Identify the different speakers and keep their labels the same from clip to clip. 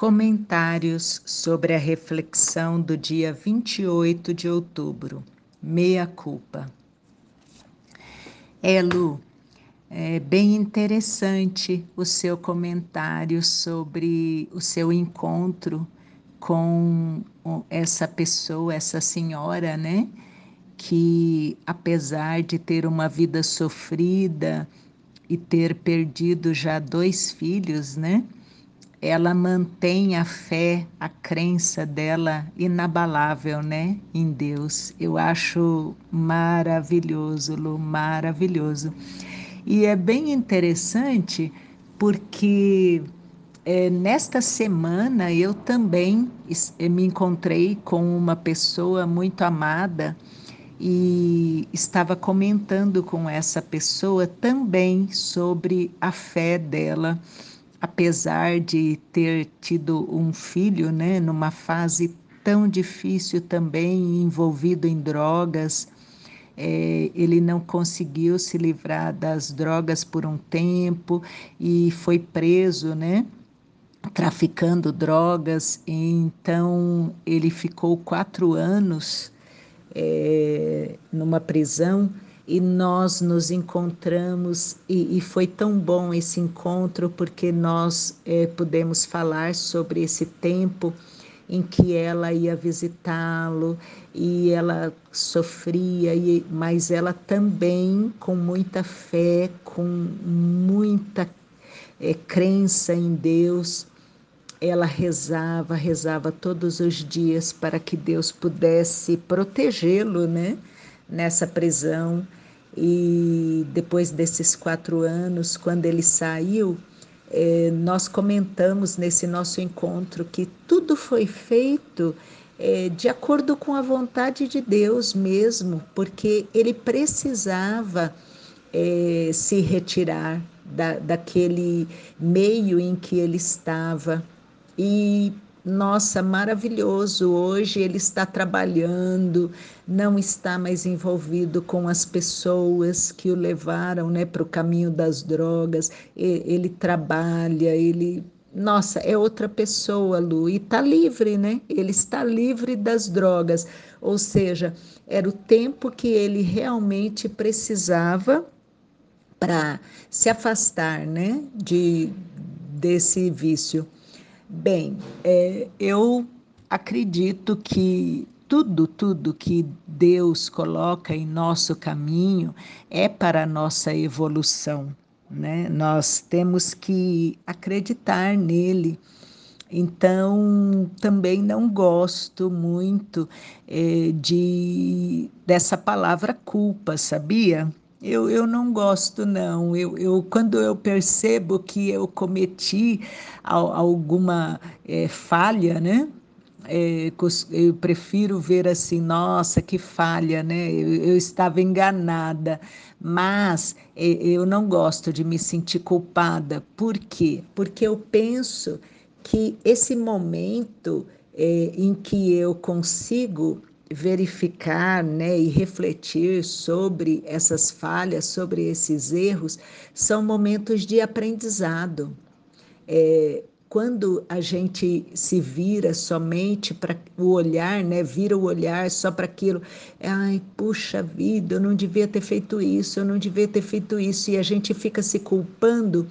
Speaker 1: Comentários sobre a reflexão do dia 28 de outubro. Meia culpa. É, Lu, é bem interessante o seu comentário sobre o seu encontro com essa pessoa, essa senhora, né? Que apesar de ter uma vida sofrida e ter perdido já dois filhos, né? Ela mantém a fé, a crença dela inabalável, né, em Deus. Eu acho maravilhoso, Lu, maravilhoso. E é bem interessante porque é, nesta semana eu também me encontrei com uma pessoa muito amada e estava comentando com essa pessoa também sobre a fé dela apesar de ter tido um filho, né, numa fase tão difícil também, envolvido em drogas, é, ele não conseguiu se livrar das drogas por um tempo e foi preso, né? Traficando drogas, então ele ficou quatro anos é, numa prisão e nós nos encontramos e, e, foi tão bom esse encontro porque nós é, pudemos falar sobre esse tempo em que ela ia visitá-lo e ela sofria, e, mas ela também com muita fé, com muita é, crença em Deus, ela rezava, rezava todos os dias para que Deus pudesse protegê-lo, né? Nessa prisão e depois desses quatro anos, quando ele saiu, é, nós comentamos nesse nosso encontro que tudo foi feito é, de acordo com a vontade de Deus mesmo, porque ele precisava é, se retirar da, daquele meio em que ele estava. E nossa, maravilhoso. Hoje ele está trabalhando, não está mais envolvido com as pessoas que o levaram né, para o caminho das drogas. Ele trabalha, ele. Nossa, é outra pessoa, Lu, e está livre, né? Ele está livre das drogas. Ou seja, era o tempo que ele realmente precisava para se afastar, né, de desse vício. Bem, é, eu acredito que tudo, tudo que Deus coloca em nosso caminho é para a nossa evolução, né? Nós temos que acreditar nele. Então, também não gosto muito é, de dessa palavra culpa, sabia? Eu, eu não gosto, não. Eu, eu, quando eu percebo que eu cometi alguma é, falha, né? É, eu prefiro ver assim, nossa, que falha, né? Eu, eu estava enganada, mas é, eu não gosto de me sentir culpada. Por quê? Porque eu penso que esse momento é, em que eu consigo verificar né, e refletir sobre essas falhas, sobre esses erros, são momentos de aprendizado. É, quando a gente se vira somente para o olhar, né, vira o olhar só para aquilo, ai, puxa vida, eu não devia ter feito isso, eu não devia ter feito isso, e a gente fica se culpando,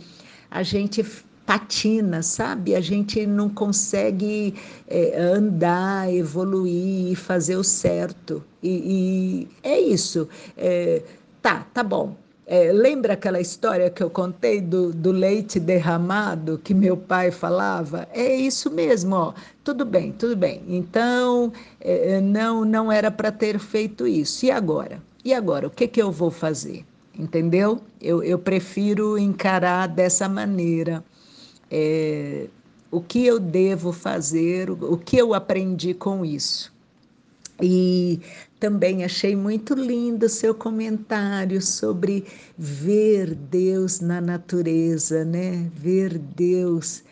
Speaker 1: a gente patina, sabe? A gente não consegue é, andar, evoluir, fazer o certo. E, e é isso. É, tá, tá bom. É, lembra aquela história que eu contei do, do, leite derramado que meu pai falava? É isso mesmo, ó. Tudo bem, tudo bem. Então, é, não, não era para ter feito isso. E agora? E agora? O que, que eu vou fazer? Entendeu? Eu, eu prefiro encarar dessa maneira é, o que eu devo fazer, o que eu aprendi com isso. E também achei muito lindo o seu comentário sobre ver Deus na natureza, né? Ver Deus.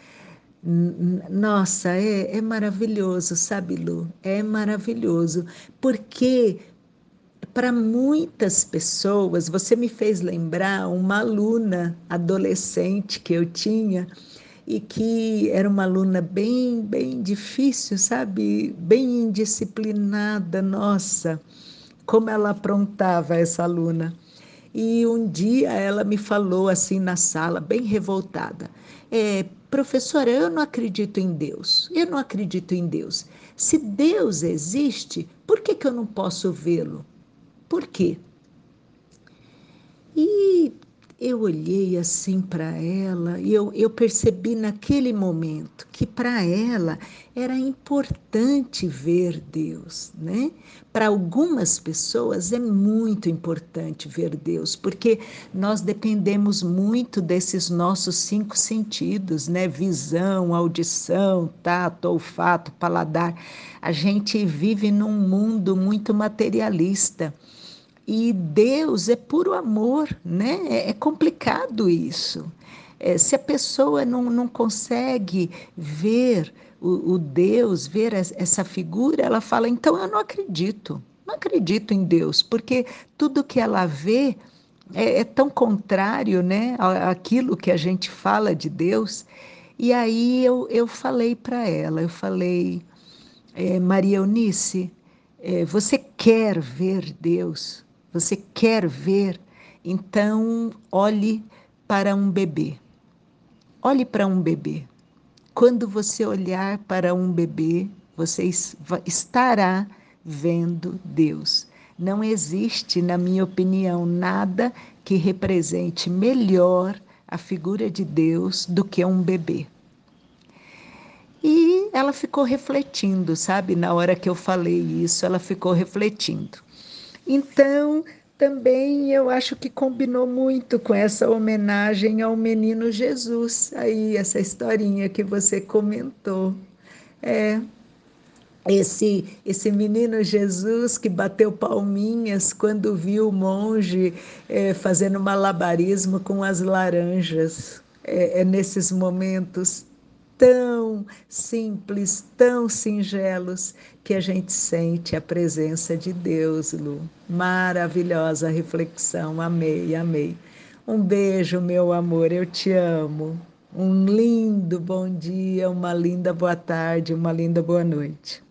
Speaker 1: Nossa, é, é maravilhoso, sabe, Lu? É maravilhoso, porque para muitas pessoas, você me fez lembrar uma aluna adolescente que eu tinha e que era uma aluna bem, bem difícil, sabe? Bem indisciplinada, nossa, como ela aprontava essa aluna. E um dia ela me falou assim na sala, bem revoltada: é, professora, eu não acredito em Deus, eu não acredito em Deus. Se Deus existe, por que, que eu não posso vê-lo? Por quê? E eu olhei assim para ela e eu, eu percebi naquele momento que para ela era importante ver Deus, né? Para algumas pessoas é muito importante ver Deus, porque nós dependemos muito desses nossos cinco sentidos, né? Visão, audição, tato, olfato, paladar. A gente vive num mundo muito materialista e Deus é puro amor, né? É, é complicado isso. É, se a pessoa não, não consegue ver o, o Deus, ver essa figura, ela fala: então eu não acredito, não acredito em Deus, porque tudo que ela vê é, é tão contrário, né, aquilo que a gente fala de Deus. E aí eu, eu falei para ela, eu falei, é, Maria Eunice, é, você quer ver Deus? Você quer ver? Então, olhe para um bebê. Olhe para um bebê. Quando você olhar para um bebê, você estará vendo Deus. Não existe, na minha opinião, nada que represente melhor a figura de Deus do que um bebê. E ela ficou refletindo, sabe? Na hora que eu falei isso, ela ficou refletindo. Então, também eu acho que combinou muito com essa homenagem ao menino Jesus, aí essa historinha que você comentou. É, esse, esse menino Jesus que bateu palminhas quando viu o monge é, fazendo malabarismo com as laranjas. É, é nesses momentos tão simples, tão singelos, que a gente sente a presença de Deus, Lu. Maravilhosa reflexão, amei, amei. Um beijo, meu amor, eu te amo. Um lindo bom dia, uma linda boa tarde, uma linda boa noite.